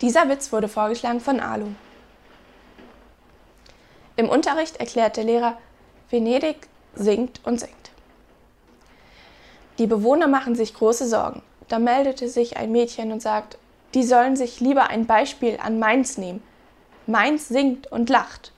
Dieser Witz wurde vorgeschlagen von Alu. Im Unterricht erklärt der Lehrer, Venedig singt und singt. Die Bewohner machen sich große Sorgen. Da meldete sich ein Mädchen und sagt, die sollen sich lieber ein Beispiel an Mainz nehmen. Mainz singt und lacht.